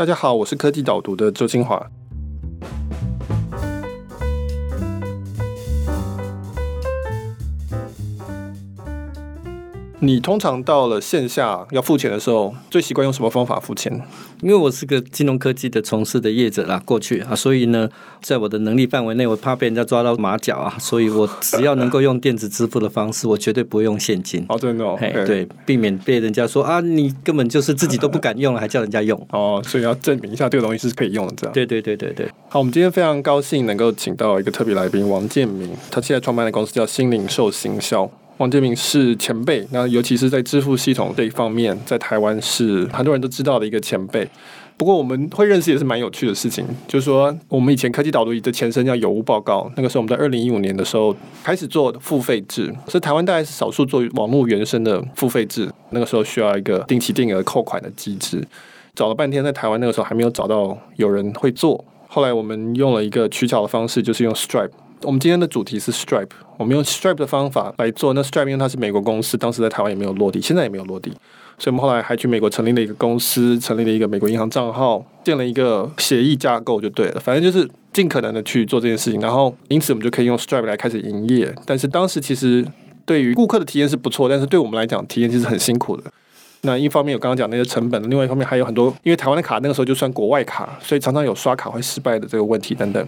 大家好，我是科技导读的周清华。你通常到了线下要付钱的时候，最习惯用什么方法付钱？因为我是个金融科技的从事的业者啦，过去啊，所以呢，在我的能力范围内，我怕被人家抓到马脚啊，所以我只要能够用电子支付的方式，我绝对不会用现金。哦，真的哦，嘿对，避免被人家说啊，你根本就是自己都不敢用了，还叫人家用。哦，所以要证明一下这个东西是可以用的，这样。对对对对对。好，我们今天非常高兴能够请到一个特别来宾王建明，他现在创办的公司叫新零售行销。王建民是前辈，那尤其是在支付系统这一方面，在台湾是很多人都知道的一个前辈。不过我们会认识也是蛮有趣的事情，就是说我们以前科技导读的前身叫有无报告，那个时候我们在二零一五年的时候开始做付费制，所以台湾大概是少数做网络原生的付费制。那个时候需要一个定期定额扣款的机制，找了半天在台湾那个时候还没有找到有人会做。后来我们用了一个取巧的方式，就是用 Stripe。我们今天的主题是 Stripe，我们用 Stripe 的方法来做。那 Stripe 因为它是美国公司，当时在台湾也没有落地，现在也没有落地，所以我们后来还去美国成立了一个公司，成立了一个美国银行账号，建了一个协议架构就对了。反正就是尽可能的去做这件事情，然后因此我们就可以用 Stripe 来开始营业。但是当时其实对于顾客的体验是不错，但是对我们来讲体验其实很辛苦的。那一方面有刚刚讲那些成本，另外一方面还有很多，因为台湾的卡那个时候就算国外卡，所以常常有刷卡会失败的这个问题等等。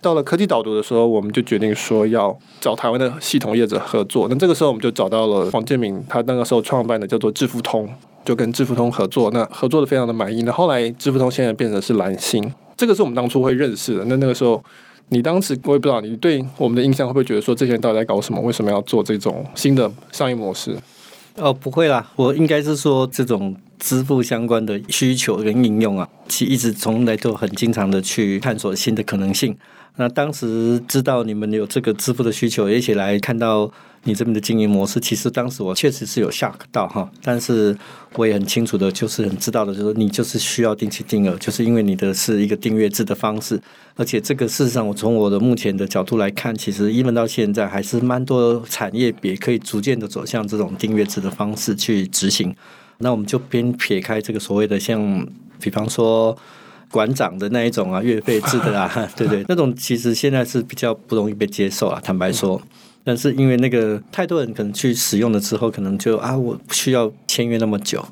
到了科技导读的时候，我们就决定说要找台湾的系统业者合作。那这个时候，我们就找到了黄建明，他那个时候创办的叫做智富通，就跟智富通合作。那合作的非常的满意。那后来智富通现在变成是蓝星，这个是我们当初会认识的。那那个时候，你当时我也不知道，你对我们的印象会不会觉得说，这些人到底在搞什么？为什么要做这种新的商业模式？哦，不会啦，我应该是说这种支付相关的需求跟应用啊，其一直从来都很经常的去探索新的可能性。那当时知道你们有这个支付的需求，一起来看到你这边的经营模式，其实当时我确实是有吓到哈，但是我也很清楚的，就是很知道的，就是你就是需要定期定额，就是因为你的是一个订阅制的方式，而且这个事实上，我从我的目前的角度来看，其实 even 到现在还是蛮多产业别可以逐渐的走向这种订阅制的方式去执行。那我们就边撇开这个所谓的像，比方说。馆长的那一种啊，月费制的啊，对对，那种其实现在是比较不容易被接受啊，坦白说。但是因为那个太多人可能去使用了之后，可能就啊，我不需要签约那么久。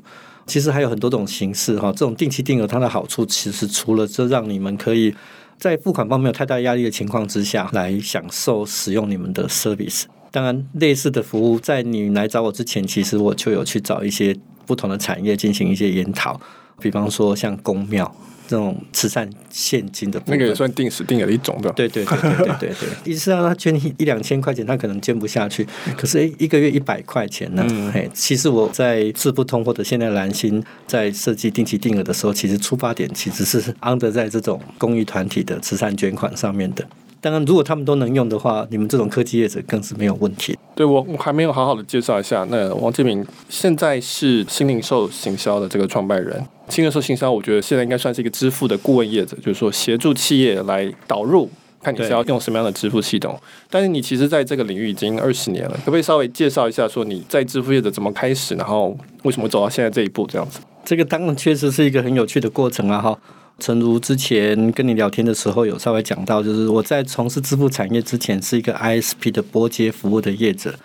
其实还有很多种形式哈，这种定期定额它的好处，其实除了这让你们可以在付款方面没有太大压力的情况之下来享受使用你们的 service。当然，类似的服务在你来找我之前，其实我就有去找一些不同的产业进行一些研讨，比方说像公庙。这种慈善现金的那个也算定时定额的一种的，对对对对对对对。意思让他捐一一两千块钱，他可能捐不下去。可是，一个月一百块钱呢？嗯、嘿，其实我在智不通或者现在蓝心在设计定期定额的时候，其实出发点其实是 under 在这种公益团体的慈善捐款上面的。当然，如果他们都能用的话，你们这种科技业者更是没有问题。对，我我还没有好好的介绍一下，那王建明现在是新零售行销的这个创办人。新零售行销，我觉得现在应该算是一个支付的顾问业者，就是说协助企业来导入，看你是要用什么样的支付系统。但是你其实在这个领域已经二十年了，可不可以稍微介绍一下，说你在支付业者怎么开始，然后为什么走到现在这一步这样子？这个当然确实是一个很有趣的过程啊！哈。诚如之前跟你聊天的时候有稍微讲到，就是我在从事支付产业之前是一个 ISP 的拨接服务的业者，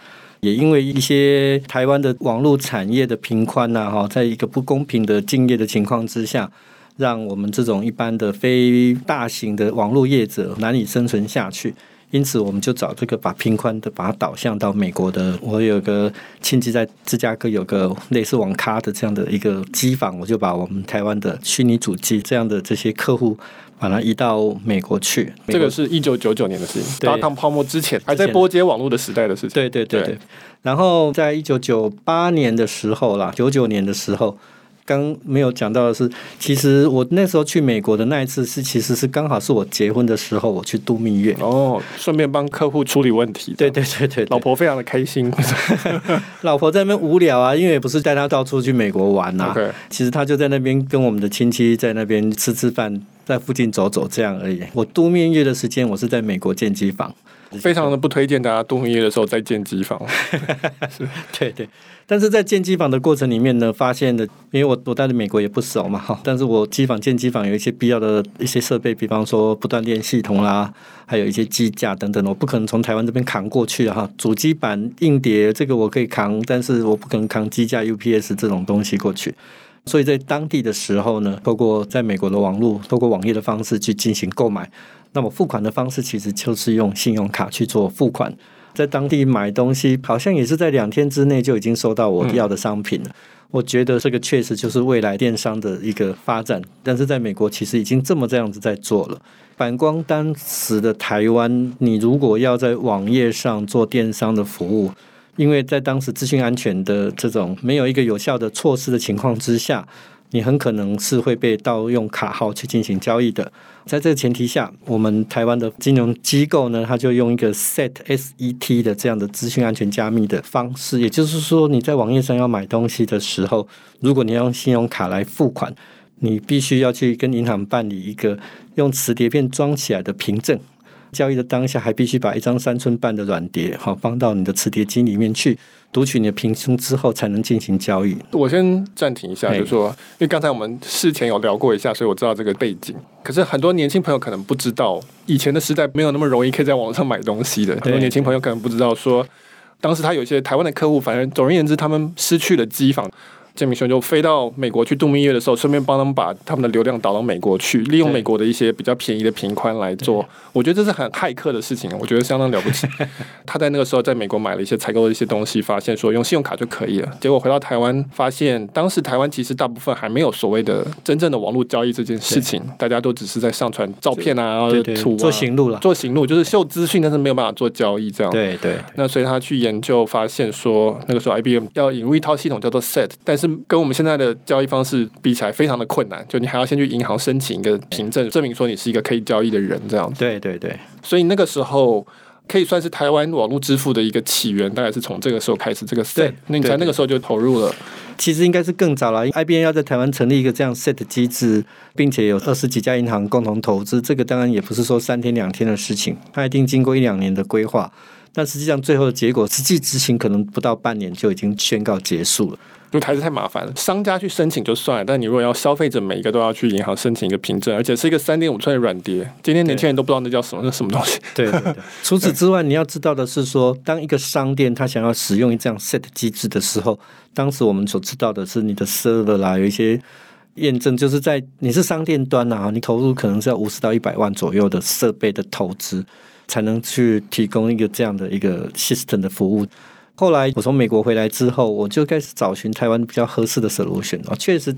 也因为一些台湾的网络产业的频宽呐，哈，在一个不公平的竞业的情况之下，让我们这种一般的非大型的网络业者难以生存下去。因此，我们就找这个把平宽的把它导向到美国的。我有个亲戚在芝加哥有个类似网咖的这样的一个机房，我就把我们台湾的虚拟主机这样的这些客户，把它移到美国去。这个是一九九九年的事情，大康泡沫之前，还在波接网络的时代的事情。对对对对。对然后在一九九八年的时候啦，九九年的时候。刚没有讲到的是，其实我那时候去美国的那一次是，其实是刚好是我结婚的时候，我去度蜜月哦，顺便帮客户处理问题。对对对对，老婆非常的开心。老婆在那边无聊啊，因为也不是带她到处去美国玩呐.其实她就在那边跟我们的亲戚在那边吃吃饭，在附近走走这样而已。我度蜜月的时间，我是在美国建机房。非常的不推荐大家度蜜月的时候再建机房。是 对对。但是在建机房的过程里面呢，发现的，因为我我待在美国也不熟嘛哈，但是我机房建机房有一些必要的一些设备，比方说不断电系统啦，还有一些机架等等，我不可能从台湾这边扛过去哈。主机板、硬碟这个我可以扛，但是我不可能扛机架、UPS 这种东西过去。所以在当地的时候呢，透过在美国的网络，透过网页的方式去进行购买。那么付款的方式其实就是用信用卡去做付款。在当地买东西，好像也是在两天之内就已经收到我要的商品了。嗯、我觉得这个确实就是未来电商的一个发展。但是在美国，其实已经这么这样子在做了。反观当时的台湾，你如果要在网页上做电商的服务，因为在当时资讯安全的这种没有一个有效的措施的情况之下。你很可能是会被盗用卡号去进行交易的。在这个前提下，我们台湾的金融机构呢，它就用一个 SET S E T 的这样的资讯安全加密的方式，也就是说，你在网页上要买东西的时候，如果你要用信用卡来付款，你必须要去跟银行办理一个用磁碟片装起来的凭证。交易的当下，还必须把一张三寸半的软碟好放到你的磁碟机里面去读取你的凭证之后，才能进行交易。我先暂停一下，就是说，因为刚才我们事前有聊过一下，所以我知道这个背景。可是很多年轻朋友可能不知道，以前的时代没有那么容易可以在网上买东西的。很多年轻朋友可能不知道说，说当时他有一些台湾的客户，反正总而言之，他们失去了机房。建明兄就飞到美国去度蜜月的时候，顺便帮他们把他们的流量导到美国去，利用美国的一些比较便宜的频宽来做。我觉得这是很骇客的事情，我觉得相当了不起。他在那个时候在美国买了一些采购的一些东西，发现说用信用卡就可以了。结果回到台湾，发现当时台湾其实大部分还没有所谓的真正的网络交易这件事情，大家都只是在上传照片啊、图啊、做行路了，做行路就是秀资讯，但是没有办法做交易这样。对对。那所以他去研究发现说，那个时候 IBM 要引入一套系统叫做 SET，但是跟我们现在的的交易方式比起来非常的困难，就你还要先去银行申请一个凭证，证明说你是一个可以交易的人，这样子。对对对，所以那个时候可以算是台湾网络支付的一个起源，大概是从这个时候开始。这个 SET，那你在那个时候就投入了。其实应该是更早了，IBM 要在台湾成立一个这样 SET 机制，并且有二十几家银行共同投资，这个当然也不是说三天两天的事情，它一定经过一两年的规划。但实际上最后的结果，实际执行可能不到半年就已经宣告结束了。因为还是太麻烦了，商家去申请就算了，但你如果要消费者每一个都要去银行申请一个凭证，而且是一个三点五寸的软碟，今天年轻人都不知道那叫什么，那什么东西？对，对，对。除此之外，你要知道的是说，当一个商店他想要使用这样 SET 机制的时候，当时我们所知道的是你的 server 啦，有一些验证，就是在你是商店端啊，你投入可能是要五十到一百万左右的设备的投资，才能去提供一个这样的一个 system 的服务。后来我从美国回来之后，我就开始找寻台湾比较合适的 solution 哦。确实，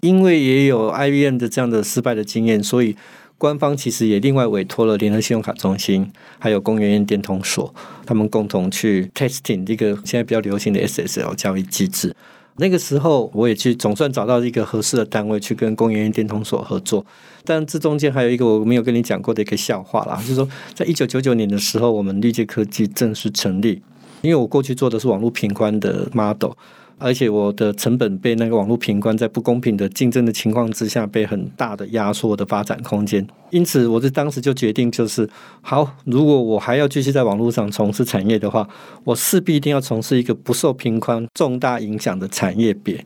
因为也有 IBM 的这样的失败的经验，所以官方其实也另外委托了联合信用卡中心，还有工研院电通所，他们共同去 testing 这个现在比较流行的 SSL 交易机制。那个时候，我也去总算找到一个合适的单位去跟工研院电通所合作。但这中间还有一个我没有跟你讲过的一个笑话啦，就是说，在一九九九年的时候，我们绿界科技正式成立。因为我过去做的是网络频宽的 model，而且我的成本被那个网络频宽在不公平的竞争的情况之下被很大的压缩的发展空间，因此我在当时就决定就是好，如果我还要继续在网络上从事产业的话，我势必一定要从事一个不受频宽重大影响的产业别。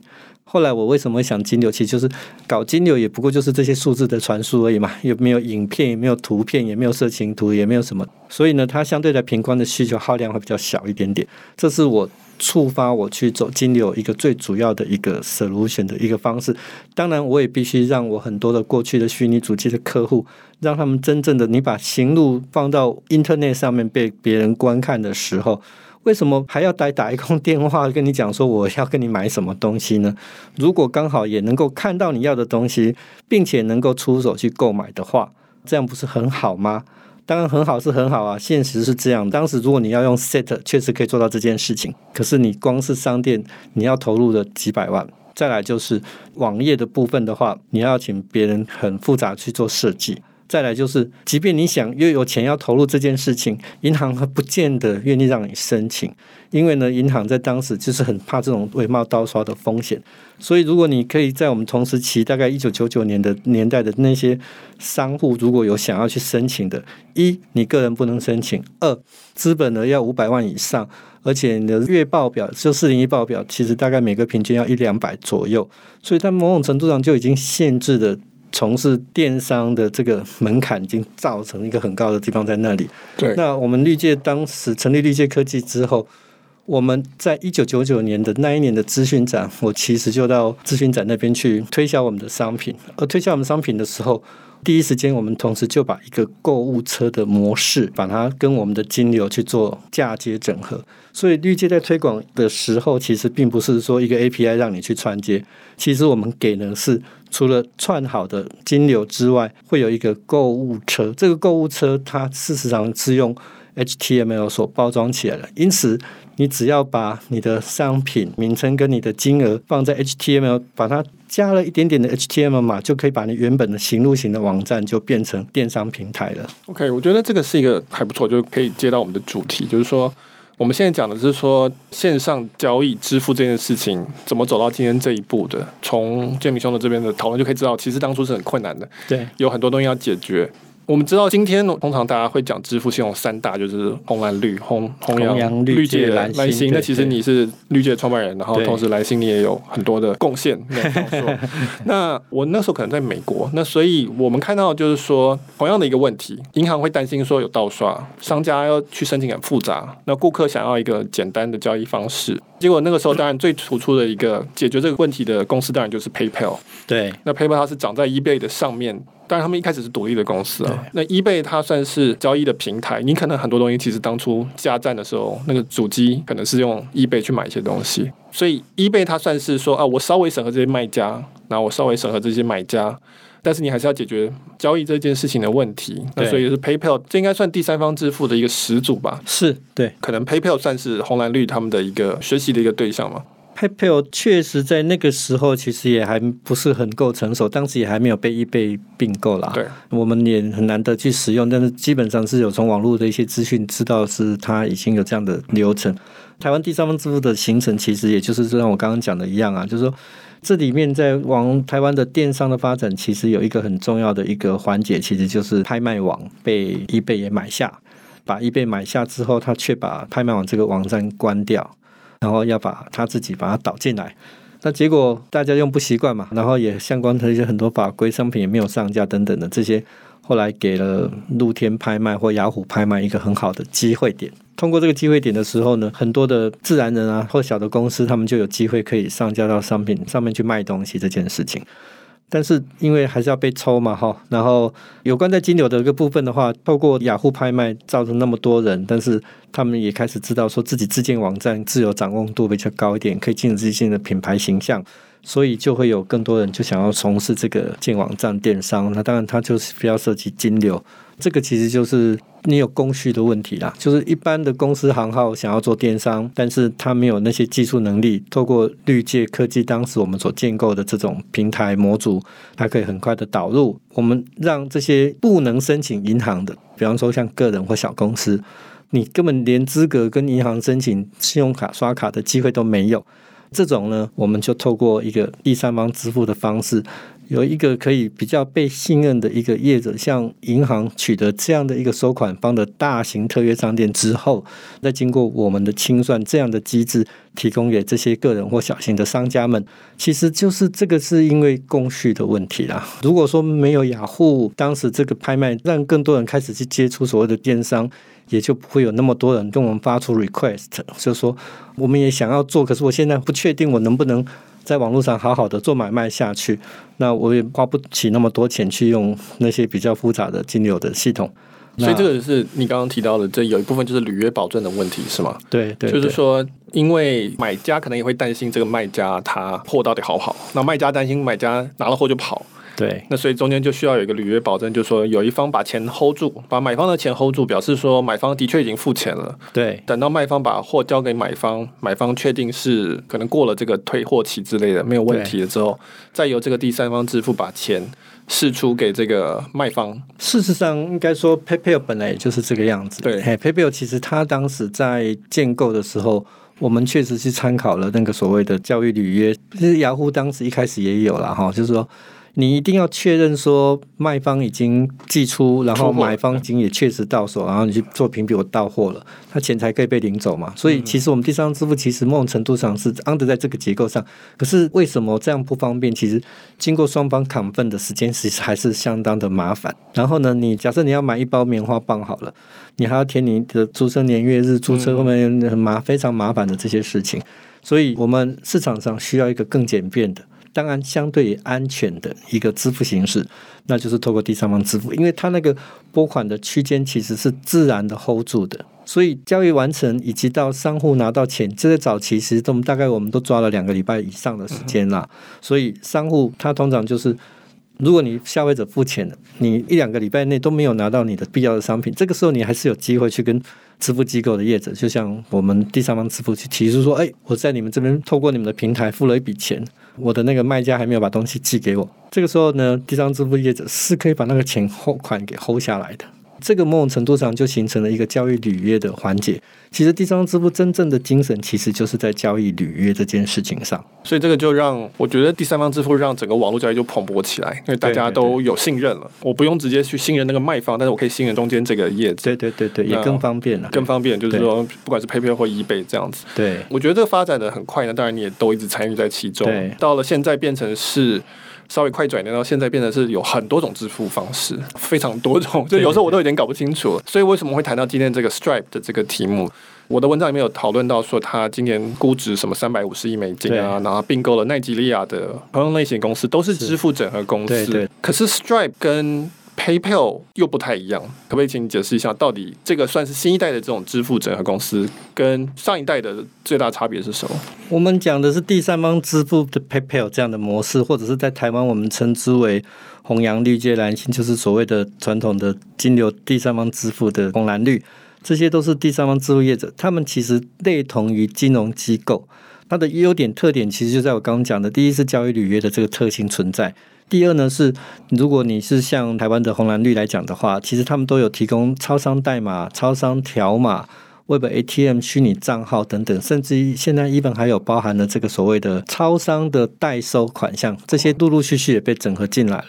后来我为什么想金流？其实就是搞金流也不过就是这些数字的传输而已嘛，也没有影片，也没有图片，也没有色情图，也没有什么，所以呢，它相对的频宽的需求耗量会比较小一点点。这是我触发我去走金流一个最主要的一个 solution 的一个方式。当然，我也必须让我很多的过去的虚拟主机的客户，让他们真正的你把行路放到 Internet 上面被别人观看的时候。为什么还要打打一通电话跟你讲说我要跟你买什么东西呢？如果刚好也能够看到你要的东西，并且能够出手去购买的话，这样不是很好吗？当然很好是很好啊，现实是这样。当时如果你要用 SET，确实可以做到这件事情。可是你光是商店，你要投入的几百万，再来就是网页的部分的话，你要请别人很复杂去做设计。再来就是，即便你想又有钱要投入这件事情，银行还不见得愿意让你申请，因为呢，银行在当时就是很怕这种伪冒盗刷的风险。所以，如果你可以在我们同时期大概一九九九年的年代的那些商户，如果有想要去申请的，一你个人不能申请，二资本呢要五百万以上，而且你的月报表就四零一报表，其实大概每个平均要一两百左右，所以在某种程度上就已经限制了。从事电商的这个门槛已经造成一个很高的地方在那里。对，那我们绿界当时成立绿界科技之后，我们在一九九九年的那一年的资讯展，我其实就到资讯展那边去推销我们的商品。而推销我们商品的时候，第一时间我们同时就把一个购物车的模式，把它跟我们的金流去做嫁接整合。所以绿界在推广的时候，其实并不是说一个 API 让你去串接，其实我们给的是。除了串好的金流之外，会有一个购物车。这个购物车它事实上是用 HTML 所包装起来的，因此你只要把你的商品名称跟你的金额放在 HTML，把它加了一点点的 HTML 码，就可以把你原本的行路型的网站就变成电商平台了。OK，我觉得这个是一个还不错，就可以接到我们的主题，就是说。我们现在讲的是说线上交易支付这件事情怎么走到今天这一步的。从建明兄的这边的讨论就可以知道，其实当初是很困难的，对，有很多东西要解决。我们知道，今天通常大家会讲支付系统三大，就是红蓝绿红红阳绿界蓝蓝新。那其实你是绿界创办人，然后同时蓝新你也有很多的贡献。那我那时候可能在美国，那所以我们看到就是说同样的一个问题，银行会担心说有盗刷，商家要去申请很复杂，那顾客想要一个简单的交易方式。结果那个时候，当然最突出的一个解决这个问题的公司，当然就是 PayPal。对，那 PayPal 它是长在 eBay 的上面。当然，他们一开始是独立的公司啊。那 eBay 它算是交易的平台，你可能很多东西其实当初加站的时候，那个主机可能是用 eBay 去买一些东西，所以 eBay 它算是说啊，我稍微审核这些卖家，然后我稍微审核这些买家，但是你还是要解决交易这件事情的问题。那所以是 PayPal，这应该算第三方支付的一个始祖吧？是对，可能 PayPal 算是红蓝绿他们的一个学习的一个对象嘛。PayPal 确实在那个时候其实也还不是很够成熟，当时也还没有被 eBay 并购啦。对，我们也很难得去使用，但是基本上是有从网络的一些资讯知道是它已经有这样的流程。台湾第三方支付的形成，其实也就是就像我刚刚讲的一样啊，就是说这里面在往台湾的电商的发展，其实有一个很重要的一个环节，其实就是拍卖网被 eBay 也买下，把 eBay 买下之后，他却把拍卖网这个网站关掉。然后要把他自己把它导进来，那结果大家用不习惯嘛，然后也相关的一些很多法规，商品也没有上架等等的这些，后来给了露天拍卖或雅虎拍卖一个很好的机会点。通过这个机会点的时候呢，很多的自然人啊或小的公司，他们就有机会可以上架到商品上面去卖东西这件事情。但是因为还是要被抽嘛，哈，然后有关在金流的一个部分的话，透过雅虎拍卖造成那么多人，但是他们也开始知道说自己自建网站自由掌控度比较高一点，可以建立自己的品牌形象，所以就会有更多人就想要从事这个建网站电商。那当然，它就是比较涉及金流，这个其实就是。你有供需的问题啦，就是一般的公司行号想要做电商，但是他没有那些技术能力。透过绿界科技当时我们所建构的这种平台模组，它可以很快的导入。我们让这些不能申请银行的，比方说像个人或小公司，你根本连资格跟银行申请信用卡刷卡的机会都没有。这种呢，我们就透过一个第三方支付的方式。有一个可以比较被信任的一个业者，向银行取得这样的一个收款方的大型特约商店之后，再经过我们的清算这样的机制，提供给这些个人或小型的商家们，其实就是这个是因为供需的问题啦。如果说没有雅虎当时这个拍卖，让更多人开始去接触所谓的电商，也就不会有那么多人跟我们发出 request，就是说我们也想要做，可是我现在不确定我能不能。在网络上好好的做买卖下去，那我也花不起那么多钱去用那些比较复杂的金流的系统。所以这个是你刚刚提到的，这有一部分就是履约保证的问题，是吗？对对，就是说，因为买家可能也会担心这个卖家他货到底好不好，那卖家担心买家拿了货就跑。对，那所以中间就需要有一个履约保证，就是说有一方把钱 hold 住，把买方的钱 hold 住，表示说买方的确已经付钱了。对，等到卖方把货交给买方，买方确定是可能过了这个退货期之类的没有问题了之后，再由这个第三方支付把钱释出给这个卖方。事实上，应该说 PayPal 本来也就是这个样子。对，PayPal 其实它当时在建构的时候。我们确实是参考了那个所谓的教育履约，其实雅虎当时一开始也有了哈，就是说。你一定要确认说卖方已经寄出，然后买方已经也确实到手，然后你去做评比，我到货了，他钱才可以被领走嘛。所以其实我们第三方支付其实某种程度上是 under 在这个结构上。可是为什么这样不方便？其实经过双方 confirm 的时间，其实还是相当的麻烦。然后呢，你假设你要买一包棉花棒好了，你还要填你的出生年月日、注册后面很麻非常麻烦的这些事情。所以我们市场上需要一个更简便的。当然，相对安全的一个支付形式，那就是透过第三方支付，因为它那个拨款的区间其实是自然的 hold 住的，所以交易完成以及到商户拿到钱，这些早期其实都大概我们都抓了两个礼拜以上的时间啦。所以商户他通常就是，如果你消费者付钱了，你一两个礼拜内都没有拿到你的必要的商品，这个时候你还是有机会去跟支付机构的业者，就像我们第三方支付去提出说，哎，我在你们这边透过你们的平台付了一笔钱。我的那个卖家还没有把东西寄给我，这个时候呢，第三方支付业者是可以把那个钱货款给 hold 下来的。这个某种程度上就形成了一个交易履约的环节。其实第三方支付真正的精神，其实就是在交易履约这件事情上。所以这个就让我觉得第三方支付让整个网络交易就蓬勃起来，因为大家都有信任了。我不用直接去信任那个卖方，但是我可以信任中间这个业者。对对对对，也更方便了。更方便就是说，不管是 PayPal 或 eBay 这样子。对，我觉得这个发展的很快呢。当然你也都一直参与在其中。对，到了现在变成是。稍微快转点到现在变成是有很多种支付方式，非常多种，就有时候我都有点搞不清楚。所以为什么会谈到今天这个 Stripe 的这个题目？我的文章里面有讨论到说，他今年估值什么三百五十亿美金啊，然后并购了奈吉利亚的同样类型公司，都是支付整合公司。对对。可是 Stripe 跟 PayPal 又不太一样，可不可以请你解释一下，到底这个算是新一代的这种支付整合公司，跟上一代的最大差别是什么？我们讲的是第三方支付的 PayPal 这样的模式，或者是在台湾我们称之为红洋绿界蓝星，就是所谓的传统的金流第三方支付的红蓝绿，这些都是第三方支付业者，他们其实类同于金融机构，它的优点特点其实就在我刚刚讲的，第一是交易履约的这个特性存在。第二呢是，如果你是像台湾的红蓝绿来讲的话，其实他们都有提供超商代码、超商条码、Web ATM 虚拟账号等等，甚至于现在 even 还有包含了这个所谓的超商的代收款项，这些陆陆续续也被整合进来了。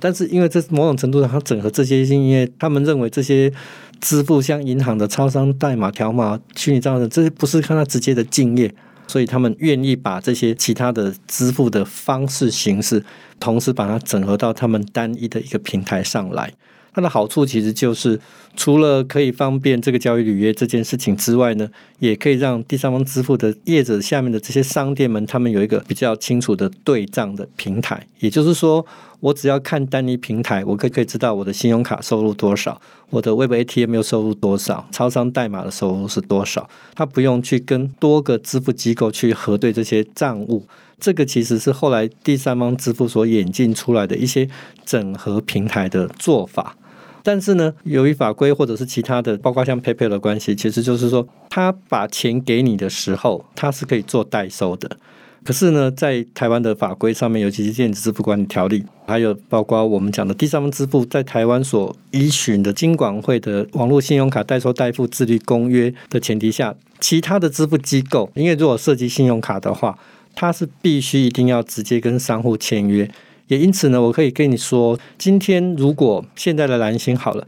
但是因为这某种程度上，它整合这些，因为他们认为这些支付像银行的超商代码、条码、虚拟账号，这些不是看它直接的敬业。所以他们愿意把这些其他的支付的方式形式，同时把它整合到他们单一的一个平台上来。它的好处其实就是，除了可以方便这个交易履约这件事情之外呢，也可以让第三方支付的业者下面的这些商店们，他们有一个比较清楚的对账的平台。也就是说，我只要看单一平台，我可可以知道我的信用卡收入多少，我的 Web ATM 又收入多少，超商代码的收入是多少，它不用去跟多个支付机构去核对这些账务。这个其实是后来第三方支付所演进出来的一些整合平台的做法。但是呢，由于法规或者是其他的，包括像 PayPal 的关系，其实就是说，他把钱给你的时候，他是可以做代收的。可是呢，在台湾的法规上面，尤其是电子支付管理条例，还有包括我们讲的第三方支付，在台湾所依循的金管会的网络信用卡代收代付自律公约的前提下，其他的支付机构，因为如果涉及信用卡的话，它是必须一定要直接跟商户签约。也因此呢，我可以跟你说，今天如果现在的蓝星好了，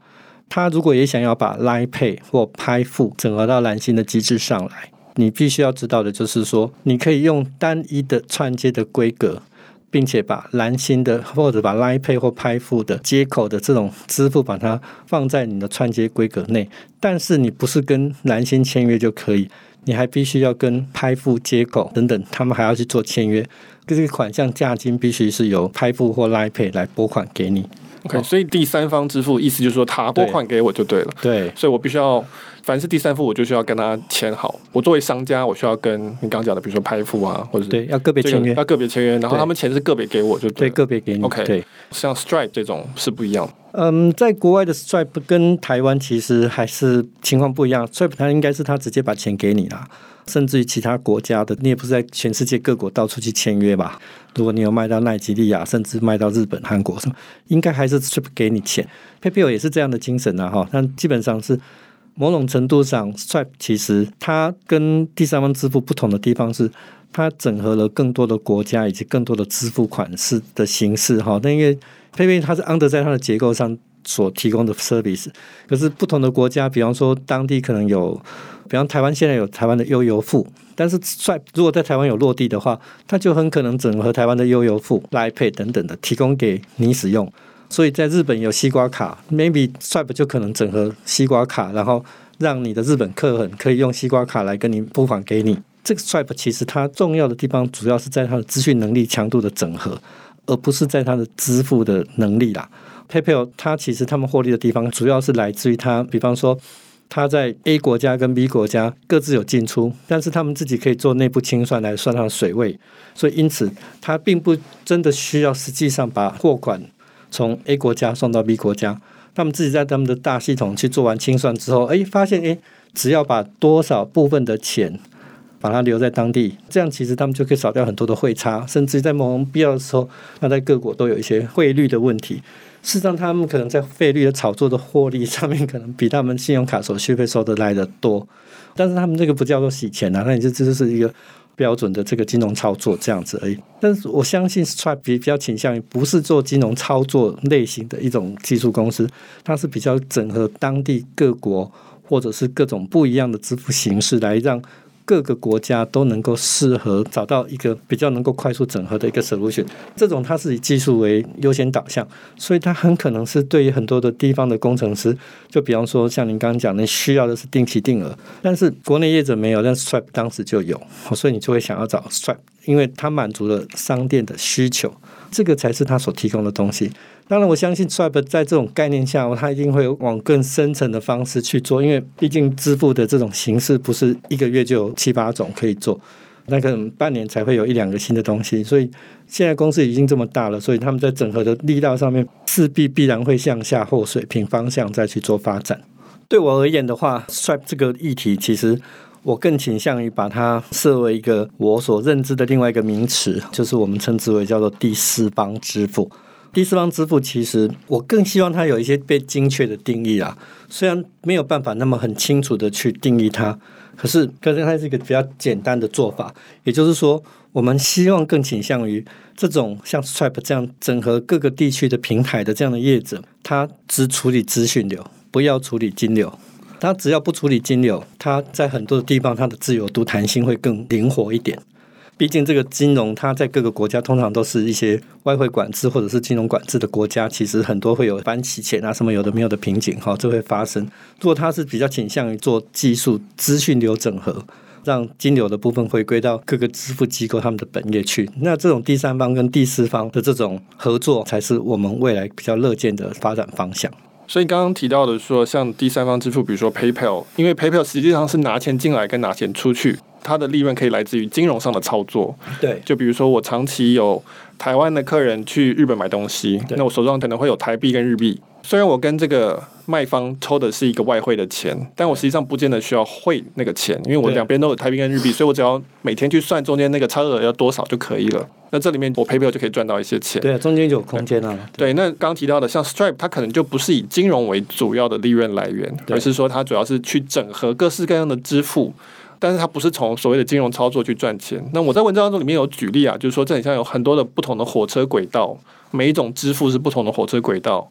他如果也想要把 Line Pay 或拍付整合到蓝星的机制上来，你必须要知道的就是说，你可以用单一的串接的规格，并且把蓝星的或者把 Line Pay 或拍付的接口的这种支付，把它放在你的串接规格内。但是你不是跟蓝星签约就可以，你还必须要跟拍付接口等等，他们还要去做签约。这个款项价金必须是由拍付或 Line Pay 来拨款给你。OK，所以第三方支付意思就是说他拨款给我就对了。对，所以我必须要凡是第三方，我就需要跟他签好。我作为商家，我需要跟你刚刚讲的，比如说拍付啊，或者对，要个别签约，要个别签约，然后他们钱是个别给我，就对，个别给你。OK，对，像 Stripe 这种是不一样。嗯，在国外的 Stripe 跟台湾其实还是情况不一样。Stripe 它应该是他直接把钱给你啦。甚至于其他国家的，你也不是在全世界各国到处去签约吧？如果你有卖到奈及利亚，甚至卖到日本、韩国什么，应该还是是不给你钱。PayPal 也是这样的精神啊，哈。但基本上是某种程度上，Stripe 其实它跟第三方支付不同的地方是，它整合了更多的国家以及更多的支付款式的形式，哈。但因为 PayPal 它是 under 在它的结构上所提供的 service，可是不同的国家，比方说当地可能有。比方台湾现在有台湾的悠游付，但是 Stripe 如果在台湾有落地的话，它就很可能整合台湾的悠游付、LyPay 等等的，提供给你使用。所以在日本有西瓜卡，maybe Stripe 就可能整合西瓜卡，然后让你的日本客人可以用西瓜卡来跟你付款给你。这个 Stripe 其实它重要的地方主要是在它的资讯能力强度的整合，而不是在它的支付的能力啦。PayPal 它其实他们获利的地方主要是来自于它，比方说。他在 A 国家跟 B 国家各自有进出，但是他们自己可以做内部清算来算它的水位，所以因此他并不真的需要实际上把货款从 A 国家送到 B 国家，他们自己在他们的大系统去做完清算之后，哎，发现哎，只要把多少部分的钱把它留在当地，这样其实他们就可以少掉很多的汇差，甚至在某种必要的时候，那在各国都有一些汇率的问题。事实上，他们可能在费率的炒作的获利上面，可能比他们信用卡手续费收的来的多。但是他们这个不叫做洗钱啊，那你就这就是一个标准的这个金融操作这样子而已。但是我相信 Stripe 比较倾向于不是做金融操作类型的一种技术公司，它是比较整合当地各国或者是各种不一样的支付形式来让。各个国家都能够适合找到一个比较能够快速整合的一个 solution，这种它是以技术为优先导向，所以它很可能是对于很多的地方的工程师，就比方说像您刚刚讲，你需要的是定期定额，但是国内业者没有，但 Stripe 当时就有，所以你就会想要找 Stripe，因为它满足了商店的需求，这个才是它所提供的东西。当然，我相信 Stripe 在这种概念下，它一定会往更深层的方式去做，因为毕竟支付的这种形式不是一个月就有七八种可以做，那可能半年才会有一两个新的东西。所以现在公司已经这么大了，所以他们在整合的力道上面，势必必然会向下或水平方向再去做发展。对我而言的话，Stripe 这个议题，其实我更倾向于把它设为一个我所认知的另外一个名词，就是我们称之为叫做第四方支付。第四方支付，其实我更希望它有一些被精确的定义啊。虽然没有办法那么很清楚的去定义它，可是，可是它是一个比较简单的做法。也就是说，我们希望更倾向于这种像 Stripe 这样整合各个地区的平台的这样的业者，它只处理资讯流，不要处理金流。它只要不处理金流，它在很多的地方它的自由度弹性会更灵活一点。毕竟，这个金融它在各个国家通常都是一些外汇管制或者是金融管制的国家，其实很多会有反洗钱啊什么有的没有的瓶颈哈，这会发生。如果它是比较倾向于做技术资讯流整合，让金流的部分回归到各个支付机构他们的本业去，那这种第三方跟第四方的这种合作，才是我们未来比较乐见的发展方向。所以刚刚提到的说，像第三方支付，比如说 PayPal，因为 PayPal 实际上是拿钱进来跟拿钱出去。它的利润可以来自于金融上的操作，对，就比如说我长期有台湾的客人去日本买东西，那我手上可能会有台币跟日币。虽然我跟这个卖方抽的是一个外汇的钱，但我实际上不见得需要汇那个钱，因为我两边都有台币跟日币，所以我只要每天去算中间那个差额要多少就可以了。那这里面我 PayPal 就可以赚到一些钱，对，中间就有空间了。对，那刚刚提到的像 Stripe，它可能就不是以金融为主要的利润来源，而是说它主要是去整合各式各样的支付。但是它不是从所谓的金融操作去赚钱。那我在文章当中里面有举例啊，就是说这里像有很多的不同的火车轨道，每一种支付是不同的火车轨道，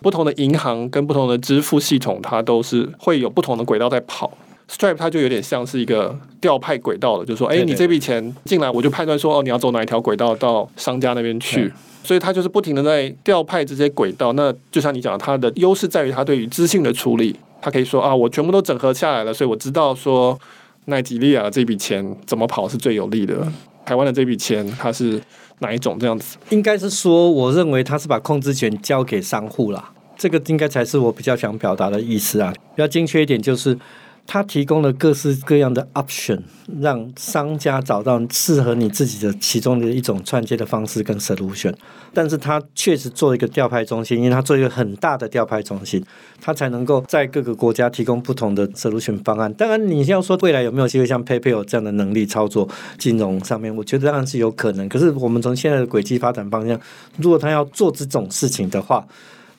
不同的银行跟不同的支付系统，它都是会有不同的轨道在跑。Stripe 它就有点像是一个调派轨道了，就是说，哎，你这笔钱进来，我就判断说，哦，你要走哪一条轨道到商家那边去。所以它就是不停的在调派这些轨道。那就像你讲，它的优势在于它对于资讯的处理，它可以说啊，我全部都整合下来了，所以我知道说。奈及利亚这笔钱怎么跑是最有利的？台湾的这笔钱它是哪一种这样子？应该是说，我认为他是把控制权交给商户啦。这个应该才是我比较想表达的意思啊。比较精确一点，就是它提供了各式各样的 option，让商家找到适合你自己的其中的一种串接的方式跟 solution。但是它确实做一个调派中心，因为它做一个很大的调派中心，它才能够在各个国家提供不同的 solution 方案。当然，你要说未来有没有机会像 PayPal 这样的能力操作金融上面，我觉得当然是有可能。可是我们从现在的轨迹发展方向，如果他要做这种事情的话，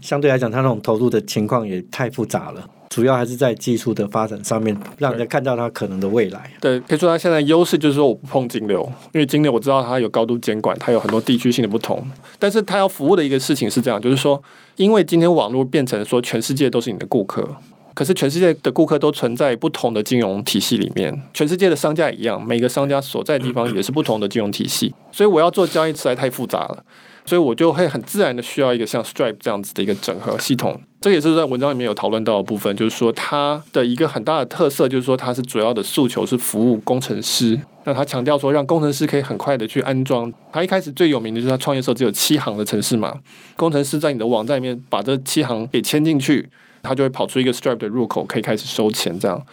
相对来讲，他那种投入的情况也太复杂了。主要还是在技术的发展上面，让人家看到它可能的未来。对，可以说它现在优势就是说我不碰金流，因为金流我知道它有高度监管，它有很多地区性的不同。但是它要服务的一个事情是这样，就是说，因为今天网络变成说全世界都是你的顾客，可是全世界的顾客都存在不同的金融体系里面，全世界的商家也一样，每个商家所在的地方也是不同的金融体系，所以我要做交易实在太复杂了。所以我就会很自然的需要一个像 Stripe 这样子的一个整合系统，这也是在文章里面有讨论到的部分，就是说它的一个很大的特色，就是说它是主要的诉求是服务工程师。那他强调说，让工程师可以很快的去安装。他一开始最有名的就是他创业时候只有七行的城市码，工程师在你的网站里面把这七行给签进去，他就会跑出一个 Stripe 的入口，可以开始收钱。这样，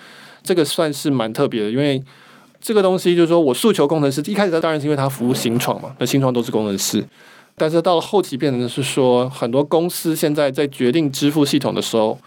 这个算是蛮特别的，因为这个东西就是说我诉求工程师，一开始他当然是因为他服务新创嘛，那新创都是工程师。但是到了后期，变成的是说，很多公司现在在决定支付系统的时候，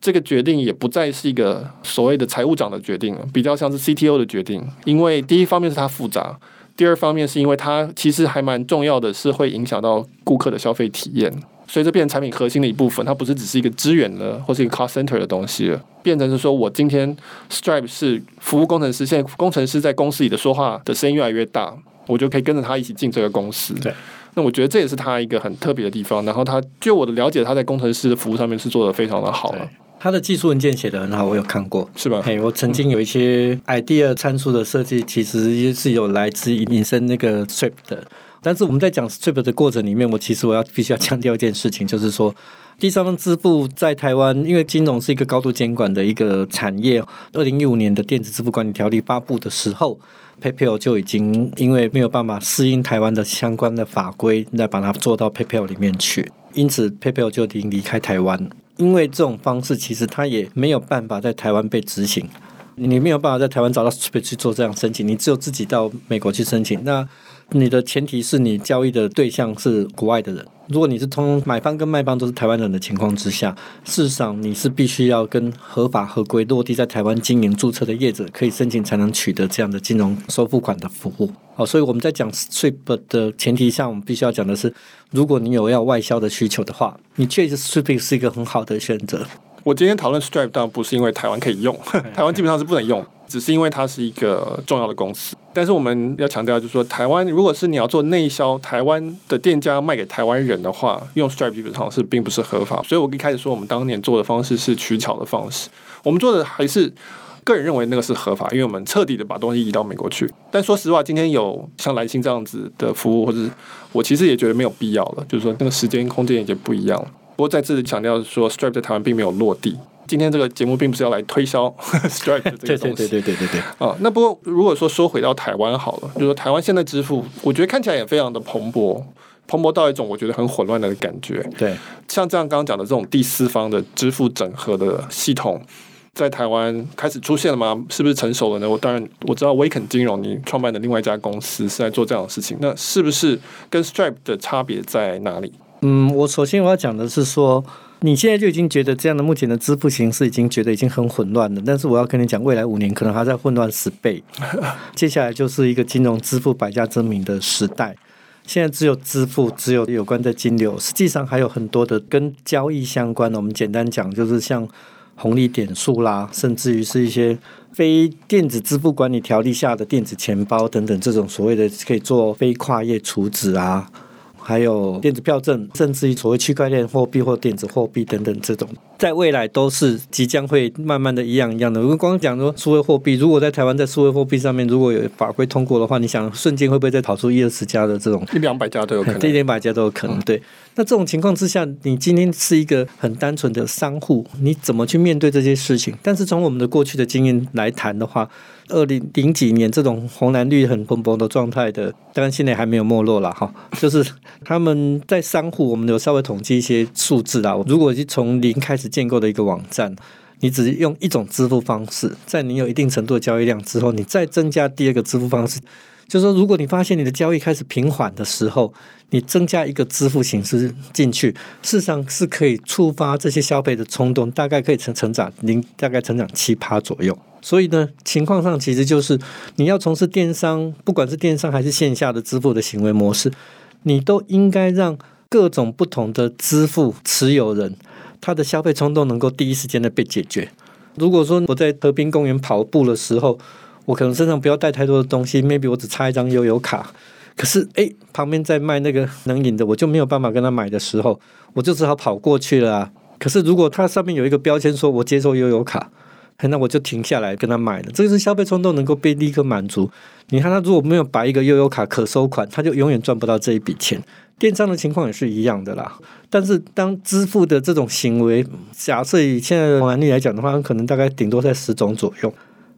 这个决定也不再是一个所谓的财务长的决定了，比较像是 CTO 的决定。因为第一方面是它复杂，第二方面是因为它其实还蛮重要的，是会影响到顾客的消费体验，所以这变成产品核心的一部分。它不是只是一个资源的或是一个 cost center 的东西了，变成是说我今天 Stripe 是服务工程师，现在工程师在公司里的说话的声音越来越大，我就可以跟着他一起进这个公司。对。那我觉得这也是他一个很特别的地方。然后他就我的了解，他在工程师的服务上面是做得非常的好了。他的技术文件写得很好，我有看过，是吧？嘿，我曾经有一些 idea 参数的设计，其实也是有来自于引申那个 Stripe 的。但是我们在讲 Stripe 的过程里面，我其实我要必须要强调一件事情，就是说第三方支付在台湾，因为金融是一个高度监管的一个产业。二零一五年的电子支付管理条例发布的时候。PayPal 就已经因为没有办法适应台湾的相关的法规，来把它做到 PayPal 里面去，因此 PayPal 就已经离开台湾。因为这种方式其实它也没有办法在台湾被执行，你没有办法在台湾找到 Sip 去做这样申请，你只有自己到美国去申请。那你的前提是你交易的对象是国外的人。如果你是通买方跟卖方都是台湾人的情况之下，事实上你是必须要跟合法合规落地在台湾经营注册的业者可以申请，才能取得这样的金融收付款的服务。好，所以我们在讲 Stripe 的前提下，我们必须要讲的是，如果你有要外销的需求的话，你确实 Stripe 是一个很好的选择。我今天讨论 Stripe 当然不是因为台湾可以用，台湾基本上是不能用。只是因为它是一个重要的公司，但是我们要强调，就是说，台湾如果是你要做内销，台湾的店家卖给台湾人的话，用 Stripe 基本上是并不是合法。所以我一开始说，我们当年做的方式是取巧的方式，我们做的还是个人认为那个是合法，因为我们彻底的把东西移到美国去。但说实话，今天有像蓝星这样子的服务，或者我其实也觉得没有必要了，就是说那个时间空间已经不一样了。不过在这里强调说，Stripe 在台湾并没有落地。今天这个节目并不是要来推销 Stripe 这个东西。对对对对对。啊，那不过如果说说回到台湾好了，就是说台湾现在支付，我觉得看起来也非常的蓬勃，蓬勃到一种我觉得很混乱的感觉。对，像这样刚刚讲的这种第四方的支付整合的系统，在台湾开始出现了吗？是不是成熟了呢？我当然我知道 Waken 金融你创办的另外一家公司是在做这样的事情，那是不是跟 Stripe 的差别在哪里？嗯，我首先我要讲的是说。你现在就已经觉得这样的目前的支付形式已经觉得已经很混乱了，但是我要跟你讲，未来五年可能还在混乱十倍。接下来就是一个金融支付百家争鸣的时代。现在只有支付，只有有关的金流，实际上还有很多的跟交易相关的。我们简单讲，就是像红利点数啦，甚至于是一些非电子支付管理条例下的电子钱包等等，这种所谓的可以做非跨业储值啊。还有电子票证，甚至于所谓区块链货币或电子货币等等这种。在未来都是即将会慢慢的一样一样的。如果光讲说数位货币，如果在台湾在数位货币上面如果有法规通过的话，你想瞬间会不会再跑出一二十家的这种？一两百家都有可能，一两百家都有可能。对，那这种情况之下，你今天是一个很单纯的商户，你怎么去面对这些事情？但是从我们的过去的经验来谈的话，二零零几年这种红蓝绿很蓬勃的状态的，当然现在还没有没落了哈。就是他们在商户，我们有稍微统计一些数字啊。如果是从零开始。建构的一个网站，你只是用一种支付方式，在你有一定程度的交易量之后，你再增加第二个支付方式。就是说，如果你发现你的交易开始平缓的时候，你增加一个支付形式进去，事实上是可以触发这些消费的冲动，大概可以成成长零，大概成长七趴左右。所以呢，情况上其实就是你要从事电商，不管是电商还是线下的支付的行为模式，你都应该让各种不同的支付持有人，他的消费冲动能够第一时间的被解决。如果说我在河滨公园跑步的时候，我可能身上不要带太多的东西，maybe 我只插一张悠游卡。可是，哎，旁边在卖那个能饮的，我就没有办法跟他买的时候，我就只好跑过去了。可是，如果它上面有一个标签说我接受悠游卡，那我就停下来跟他买了。这个是消费冲动能够被立刻满足。你看他如果没有摆一个悠游卡可收款，他就永远赚不到这一笔钱。电商的情况也是一样的啦。但是，当支付的这种行为，假设以现在的红蓝率来讲的话，可能大概顶多在十种左右。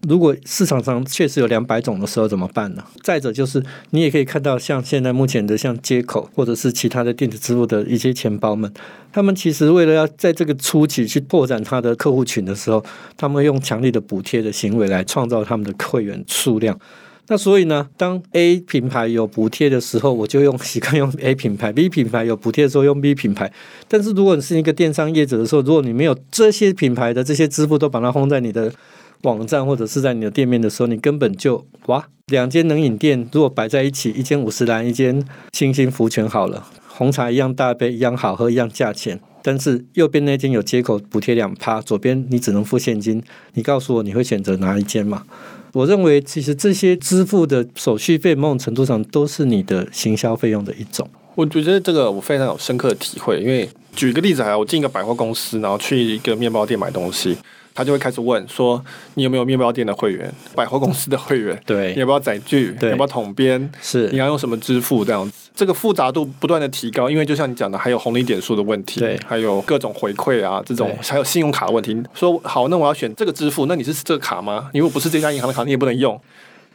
如果市场上确实有两百种的时候怎么办呢？再者就是你也可以看到，像现在目前的像街口或者是其他的电子支付的一些钱包们，他们其实为了要在这个初期去拓展他的客户群的时候，他们用强力的补贴的行为来创造他们的会员数量。那所以呢，当 A 品牌有补贴的时候，我就用习惯用 A 品牌；B 品牌有补贴的时候用 B 品牌。但是如果你是一个电商业者的时候，如果你没有这些品牌的这些支付都把它轰在你的网站或者是在你的店面的时候，你根本就哇，两间冷饮店如果摆在一起，一间五十岚，一间清心福泉好了，红茶一样大杯，一样好喝，一样价钱。但是右边那间有接口补贴两趴，左边你只能付现金。你告诉我你会选择哪一间嘛？我认为其实这些支付的手续费，某种程度上都是你的行销费用的一种。我觉得这个我非常有深刻的体会，因为举个例子来，我进一个百货公司，然后去一个面包店买东西。他就会开始问说：“你有没有面包店的会员、百货公司的会员？对，你要不要载具？对，要不要统编？是，你要用什么支付？这样子，这个复杂度不断的提高，因为就像你讲的，还有红利点数的问题，对，还有各种回馈啊，这种还有信用卡的问题。说好，那我要选这个支付，那你是这个卡吗？因为我不是这家银行的卡，你也不能用。”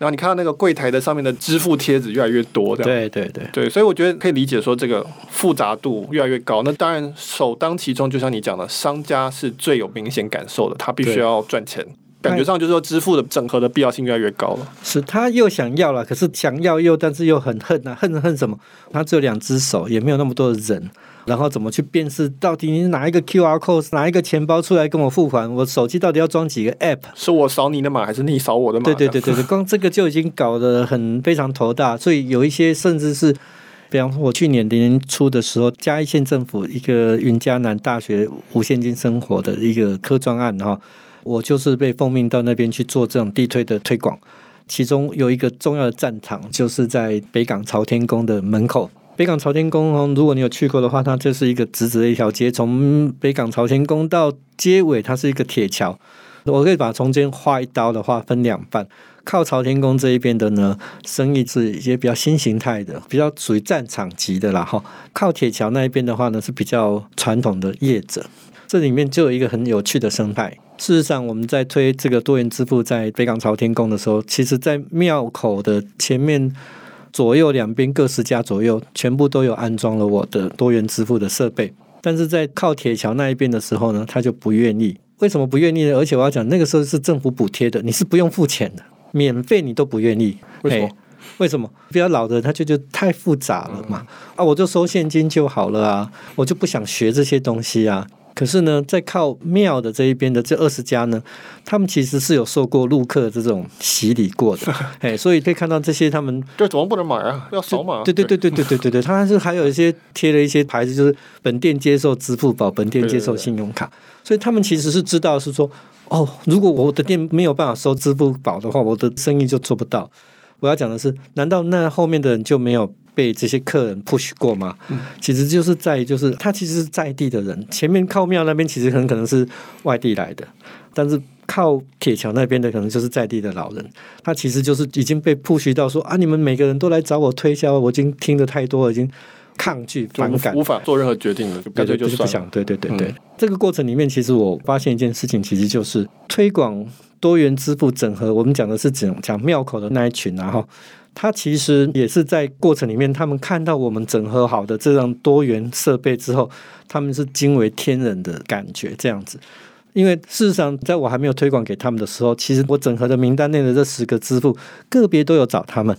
然后你看到那个柜台的上面的支付贴纸越来越多，这样对对对对，所以我觉得可以理解说这个复杂度越来越高。那当然首当其冲，就像你讲的，商家是最有明显感受的，他必须要赚钱，感觉上就是说支付的整合的必要性越来越高了。是他又想要了，可是想要又但是又很恨啊，恨恨什么？他只有两只手，也没有那么多的人。然后怎么去辨识到底你拿一个 QR code，哪一个钱包出来跟我付款？我手机到底要装几个 App？是我扫你的码还是你扫我的码？对对对对对，光这个就已经搞得很非常头大。所以有一些甚至是，比方说我去年年初的时候，嘉义县政府一个云嘉南大学无现金生活的一个科专案哈，我就是被奉命到那边去做这种地推的推广。其中有一个重要的战场，就是在北港朝天宫的门口。北港朝天宫哦，如果你有去过的话，它这是一个直直的一条街，从北港朝天宫到街尾，它是一个铁桥。我可以把中间划一刀的话，分两半。靠朝天宫这一边的呢，生意是一些比较新形态的，比较属于战场级的啦哈。靠铁桥那一边的话呢，是比较传统的业者。这里面就有一个很有趣的生态。事实上，我们在推这个多元支付在北港朝天宫的时候，其实在庙口的前面。左右两边各十家左右，全部都有安装了我的多元支付的设备。但是在靠铁桥那一边的时候呢，他就不愿意。为什么不愿意呢？而且我要讲，那个时候是政府补贴的，你是不用付钱的，免费你都不愿意。为什么？为什么？比较老的人他就觉得太复杂了嘛。啊，我就收现金就好了啊，我就不想学这些东西啊。可是呢，在靠庙的这一边的这二十家呢，他们其实是有受过陆客这种洗礼过的，哎，所以可以看到这些他们这怎么不能买啊？要扫码？对对对对对对对对，他还是还有一些贴了一些牌子，就是本店接受支付宝，本店接受信用卡，所以他们其实是知道是说，哦，如果我的店没有办法收支付宝的话，我的生意就做不到。我要讲的是，难道那后面的人就没有？被这些客人 push 过吗？其实就是在，就是他其实是在地的人。前面靠庙那边其实很可能是外地来的，但是靠铁桥那边的可能就是在地的老人。他其实就是已经被 push 到说啊，你们每个人都来找我推销，我已经听得太多了，已经抗拒反感，无法做任何决定了，干脆就，就不想。对对对对，嗯、这个过程里面，其实我发现一件事情，其实就是推广多元支付整合。我们讲的是讲讲庙口的那一群，然后。他其实也是在过程里面，他们看到我们整合好的这样多元设备之后，他们是惊为天人的感觉这样子。因为事实上，在我还没有推广给他们的时候，其实我整合的名单内的这十个支付，个别都有找他们，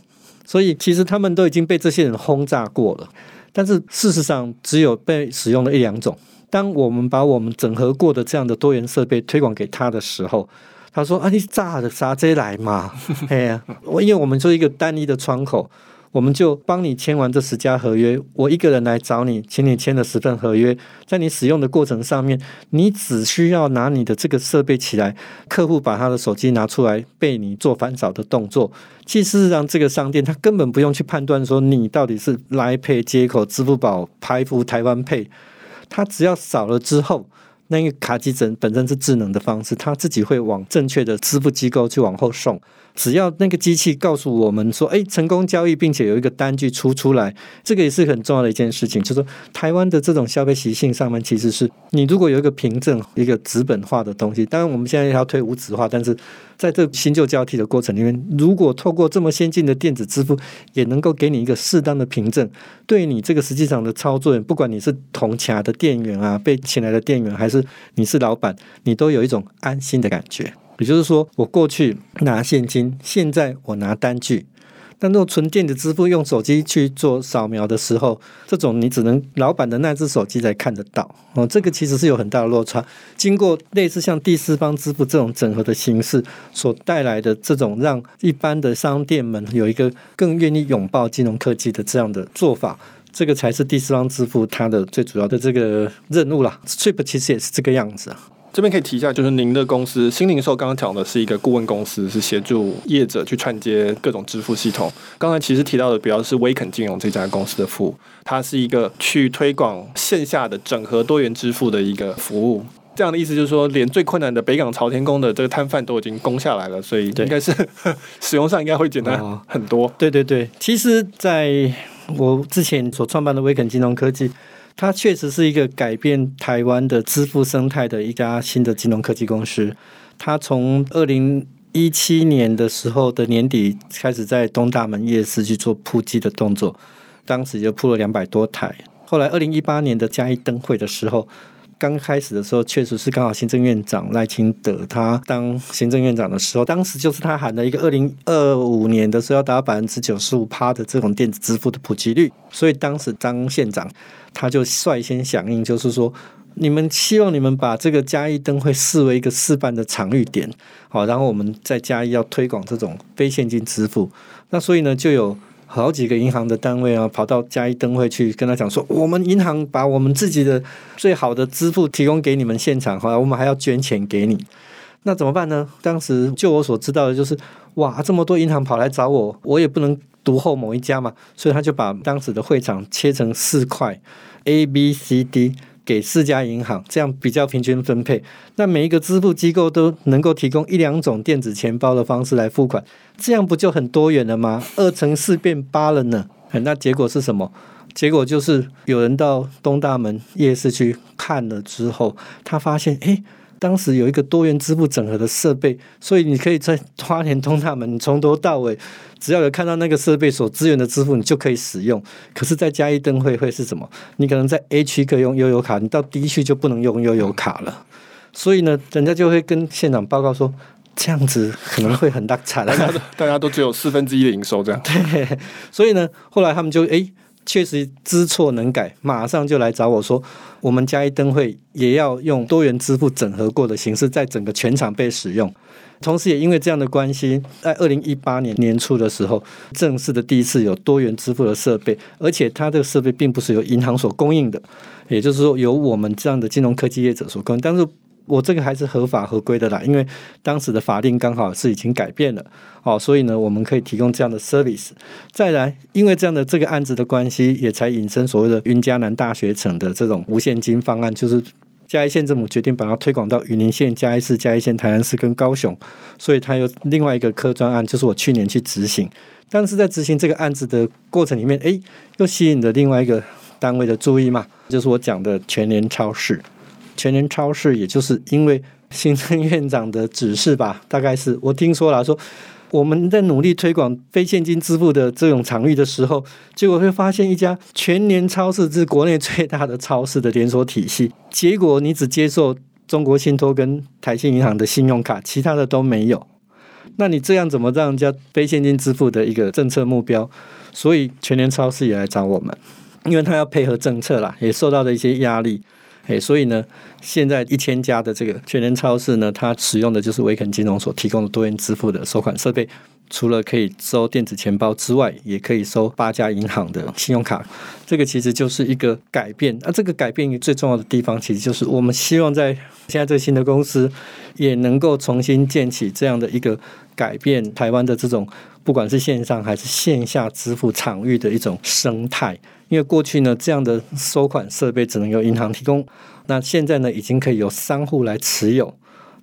所以其实他们都已经被这些人轰炸过了。但是事实上，只有被使用了一两种。当我们把我们整合过的这样的多元设备推广给他的时候，他说：“啊，你炸的啥这来嘛？哎呀，我因为我们做一个单一的窗口。”我们就帮你签完这十家合约，我一个人来找你，请你签了十份合约。在你使用的过程上面，你只需要拿你的这个设备起来，客户把他的手机拿出来，被你做翻扫的动作。其实事实上，这个商店他根本不用去判断说你到底是来配接口、支付宝、排付、台湾 Pay，他只要扫了之后。那个卡机整本身是智能的方式，它自己会往正确的支付机构去往后送。只要那个机器告诉我们说，哎，成功交易，并且有一个单据出出来，这个也是很重要的一件事情。就是说，台湾的这种消费习性上面，其实是你如果有一个凭证，一个纸本化的东西，当然我们现在要推无纸化，但是在这新旧交替的过程里面，如果透过这么先进的电子支付，也能够给你一个适当的凭证，对你这个实际上的操作，不管你是同卡的店员啊，被请来的店员，还是你是老板，你都有一种安心的感觉。也就是说，我过去拿现金，现在我拿单据。但那种纯电子支付，用手机去做扫描的时候，这种你只能老板的那只手机才看得到哦。这个其实是有很大的落差。经过类似像第四方支付这种整合的形式所带来的这种，让一般的商店们有一个更愿意拥抱金融科技的这样的做法。这个才是第四方支付它的最主要的这个任务啦。Trip 其实也是这个样子啊。这边可以提一下，就是您的公司新零售刚刚讲的是一个顾问公司，是协助业者去串接各种支付系统。刚才其实提到的，比较是威肯金融这家公司的服务，它是一个去推广线下的整合多元支付的一个服务。这样的意思就是说，连最困难的北港朝天宫的这个摊贩都已经攻下来了，所以应该是 使用上应该会简单很多。对对对，其实在我之前所创办的威肯金融科技，它确实是一个改变台湾的支付生态的一家新的金融科技公司。它从二零一七年的时候的年底开始在东大门夜市去做铺机的动作，当时就铺了两百多台。后来二零一八年的嘉义灯会的时候。刚开始的时候，确实是刚好行政院长赖清德他当行政院长的时候，当时就是他喊了一个二零二五年的时候要达到百分之九十五趴的这种电子支付的普及率，所以当时张县长他就率先响应，就是说你们希望你们把这个嘉义灯会视为一个示范的场域点，好，然后我们在嘉义要推广这种非现金支付，那所以呢就有。好几个银行的单位啊，跑到嘉义灯会去跟他讲说，我们银行把我们自己的最好的支付提供给你们现场，后来我们还要捐钱给你，那怎么办呢？当时就我所知道的就是，哇，这么多银行跑来找我，我也不能独厚某一家嘛，所以他就把当时的会场切成四块，A、B、C、D。给四家银行，这样比较平均分配。那每一个支付机构都能够提供一两种电子钱包的方式来付款，这样不就很多元了吗？二乘四变八了呢。那结果是什么？结果就是有人到东大门夜市去看了之后，他发现，诶。当时有一个多元支付整合的设备，所以你可以在花莲通大门，你从头到尾，只要有看到那个设备所支援的支付，你就可以使用。可是，在嘉义灯会会是什么？你可能在 A 区可以用悠游卡，你到 D 区就不能用悠游卡了。所以呢，人家就会跟县长报告说，这样子可能会很大惨。大家都大家都只有四分之一的营收这样。对，所以呢，后来他们就哎。诶确实知错能改，马上就来找我说，我们嘉义灯会也要用多元支付整合过的形式，在整个全场被使用。同时，也因为这样的关系，在二零一八年年初的时候，正式的第一次有多元支付的设备，而且它这个设备并不是由银行所供应的，也就是说由我们这样的金融科技业者所供，但是。我这个还是合法合规的啦，因为当时的法令刚好是已经改变了，哦，所以呢，我们可以提供这样的 service。再来，因为这样的这个案子的关系，也才引申所谓的云嘉南大学城的这种无现金方案，就是嘉义县政府决定把它推广到云林县、嘉义市、嘉义县、台南市跟高雄，所以它有另外一个科专案，就是我去年去执行。但是在执行这个案子的过程里面，诶，又吸引了另外一个单位的注意嘛，就是我讲的全联超市。全联超市，也就是因为行政院长的指示吧，大概是我听说了，说我们在努力推广非现金支付的这种场域的时候，结果会发现一家全联超市是国内最大的超市的连锁体系，结果你只接受中国信托跟台新银行的信用卡，其他的都没有。那你这样怎么让人家非现金支付的一个政策目标？所以全联超市也来找我们，因为他要配合政策啦，也受到了一些压力。诶，所以呢，现在一千家的这个全联超市呢，它使用的就是威肯金融所提供的多元支付的收款设备。除了可以收电子钱包之外，也可以收八家银行的信用卡。这个其实就是一个改变。那这个改变最重要的地方，其实就是我们希望在现在这新的公司也能够重新建起这样的一个改变台湾的这种不管是线上还是线下支付场域的一种生态。因为过去呢，这样的收款设备只能由银行提供，那现在呢，已经可以由商户来持有。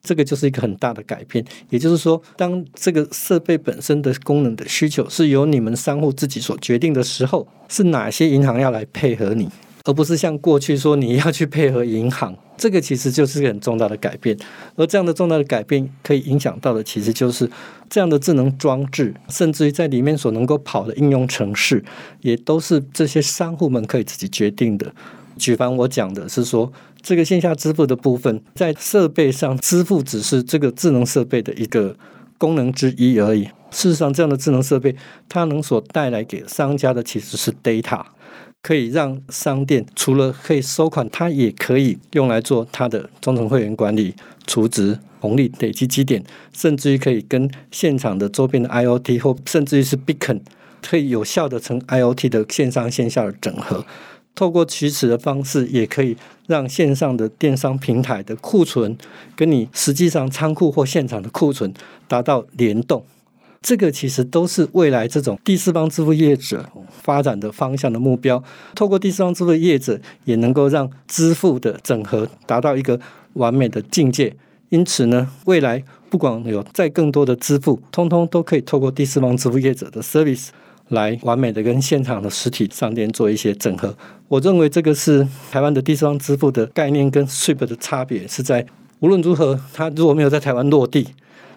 这个就是一个很大的改变，也就是说，当这个设备本身的功能的需求是由你们商户自己所决定的时候，是哪些银行要来配合你，而不是像过去说你要去配合银行。这个其实就是一个很重大的改变，而这样的重大的改变可以影响到的，其实就是这样的智能装置，甚至于在里面所能够跑的应用程式，也都是这些商户们可以自己决定的。举凡我讲的是说，这个线下支付的部分，在设备上支付只是这个智能设备的一个功能之一而已。事实上，这样的智能设备它能所带来给商家的其实是 data，可以让商店除了可以收款，它也可以用来做它的忠诚会员管理、储值、红利累积积点，甚至于可以跟现场的周边的 IoT 或甚至于是 Beacon，可以有效的成 IoT 的线上线下的整合。透过取齿的方式，也可以让线上的电商平台的库存跟你实际上仓库或现场的库存达到联动。这个其实都是未来这种第四方支付业者发展的方向的目标。透过第四方支付业者，也能够让支付的整合达到一个完美的境界。因此呢，未来不管有再更多的支付，通通都可以透过第四方支付业者的 service。来完美的跟现场的实体商店做一些整合，我认为这个是台湾的第四方支付的概念跟 Stripe 的差别是在无论如何，它如果没有在台湾落地，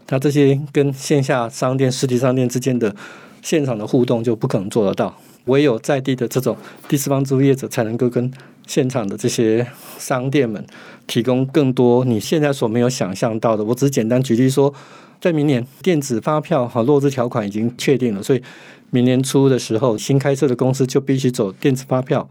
它这些跟线下商店、实体商店之间的现场的互动就不可能做得到。唯有在地的这种第四方租业者才能够跟现场的这些商店们提供更多你现在所没有想象到的。我只简单举例说，在明年电子发票和落资条款已经确定了，所以。明年初的时候，新开设的公司就必须走电子发票。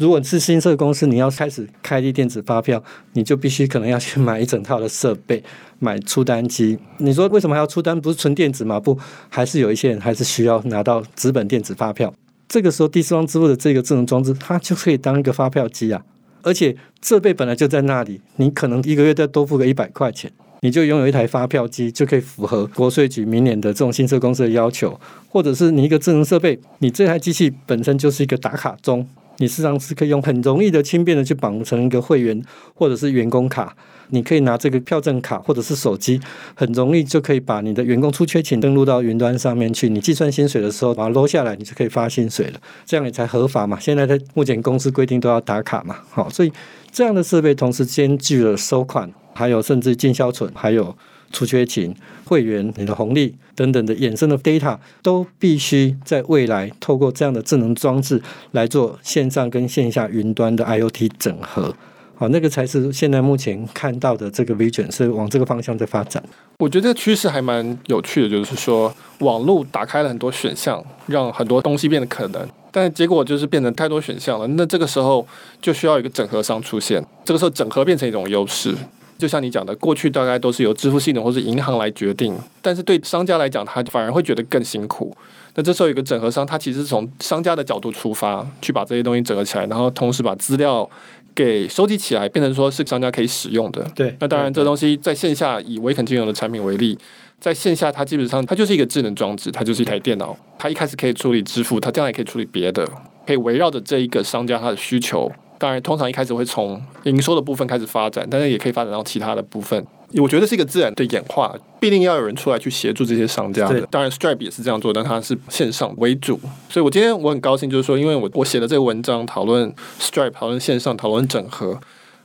如果是新设公司，你要开始开立电子发票，你就必须可能要去买一整套的设备，买出单机。你说为什么还要出单？不是纯电子吗？不，还是有一些人还是需要拿到纸本电子发票。这个时候，第四方支付的这个智能装置，它就可以当一个发票机啊。而且设备本来就在那里，你可能一个月再多付个一百块钱。你就拥有一台发票机，就可以符合国税局明年的这种新设公司的要求，或者是你一个智能设备，你这台机器本身就是一个打卡钟，你实际上是可以用很容易的、轻便的去绑成一个会员或者是员工卡，你可以拿这个票证卡或者是手机，很容易就可以把你的员工出缺勤登录到云端上面去，你计算薪水的时候把它撸下来，你就可以发薪水了，这样你才合法嘛。现在的目前公司规定都要打卡嘛，好，所以这样的设备同时兼具了收款。还有甚至进销存，还有出缺勤、会员、你的红利等等的衍生的 data，都必须在未来透过这样的智能装置来做线上跟线下云端的 IoT 整合。好，那个才是现在目前看到的这个 vision 是往这个方向在发展。我觉得这个趋势还蛮有趣的，就是说网络打开了很多选项，让很多东西变得可能，但结果就是变成太多选项了。那这个时候就需要一个整合商出现，这个时候整合变成一种优势。就像你讲的，过去大概都是由支付系统或是银行来决定，但是对商家来讲，他反而会觉得更辛苦。那这时候有个整合商，他其实是从商家的角度出发，去把这些东西整合起来，然后同时把资料给收集起来，变成说是商家可以使用的。对，那当然这东西在线下以威肯金融的产品为例，在线下它基本上它就是一个智能装置，它就是一台电脑，它一开始可以处理支付，它将来也可以处理别的，可以围绕着这一个商家他的需求。当然，通常一开始会从营收的部分开始发展，但是也可以发展到其他的部分。我觉得是一个自然的演化，必定要有人出来去协助这些商家的。当然，Stripe 也是这样做，但它是线上为主。所以我今天我很高兴，就是说，因为我我写的这个文章讨论 Stripe，讨论线上，讨论整合。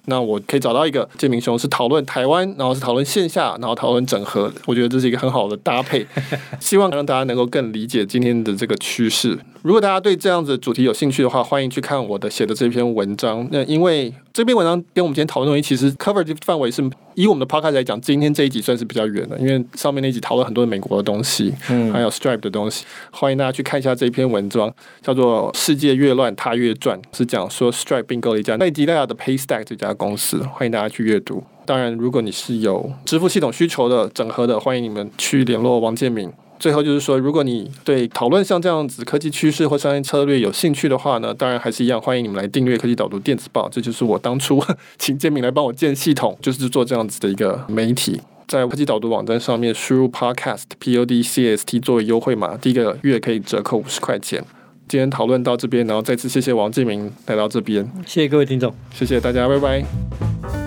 那我可以找到一个建明兄是讨论台湾，然后是讨论线下，然后讨论整合。我觉得这是一个很好的搭配，希望让大家能够更理解今天的这个趋势。如果大家对这样子主题有兴趣的话，欢迎去看我的写的这篇文章。那因为这篇文章跟我们今天讨论的东西，其实 cover 的范围是以我们的 podcast 来讲，今天这一集算是比较远的，因为上面那一集讨论很多美国的东西，嗯，还有 Stripe 的东西。欢迎大家去看一下这篇文章，叫做《世界越乱，它越赚》，是讲说 Stripe 并购了一家奈及利亚的 Paystack 这家公司。欢迎大家去阅读。当然，如果你是有支付系统需求的整合的，欢迎你们去联络王建民。最后就是说，如果你对讨论像这样子科技趋势或商业策略有兴趣的话呢，当然还是一样欢迎你们来订阅科技导读电子报。这就是我当初 请建明来帮我建系统，就是做这样子的一个媒体。在科技导读网站上面输入 podcast p o d c s t 作为优惠码，第一个月可以折扣五十块钱。今天讨论到这边，然后再次谢谢王建明来到这边，谢谢各位听众，谢谢大家，拜拜。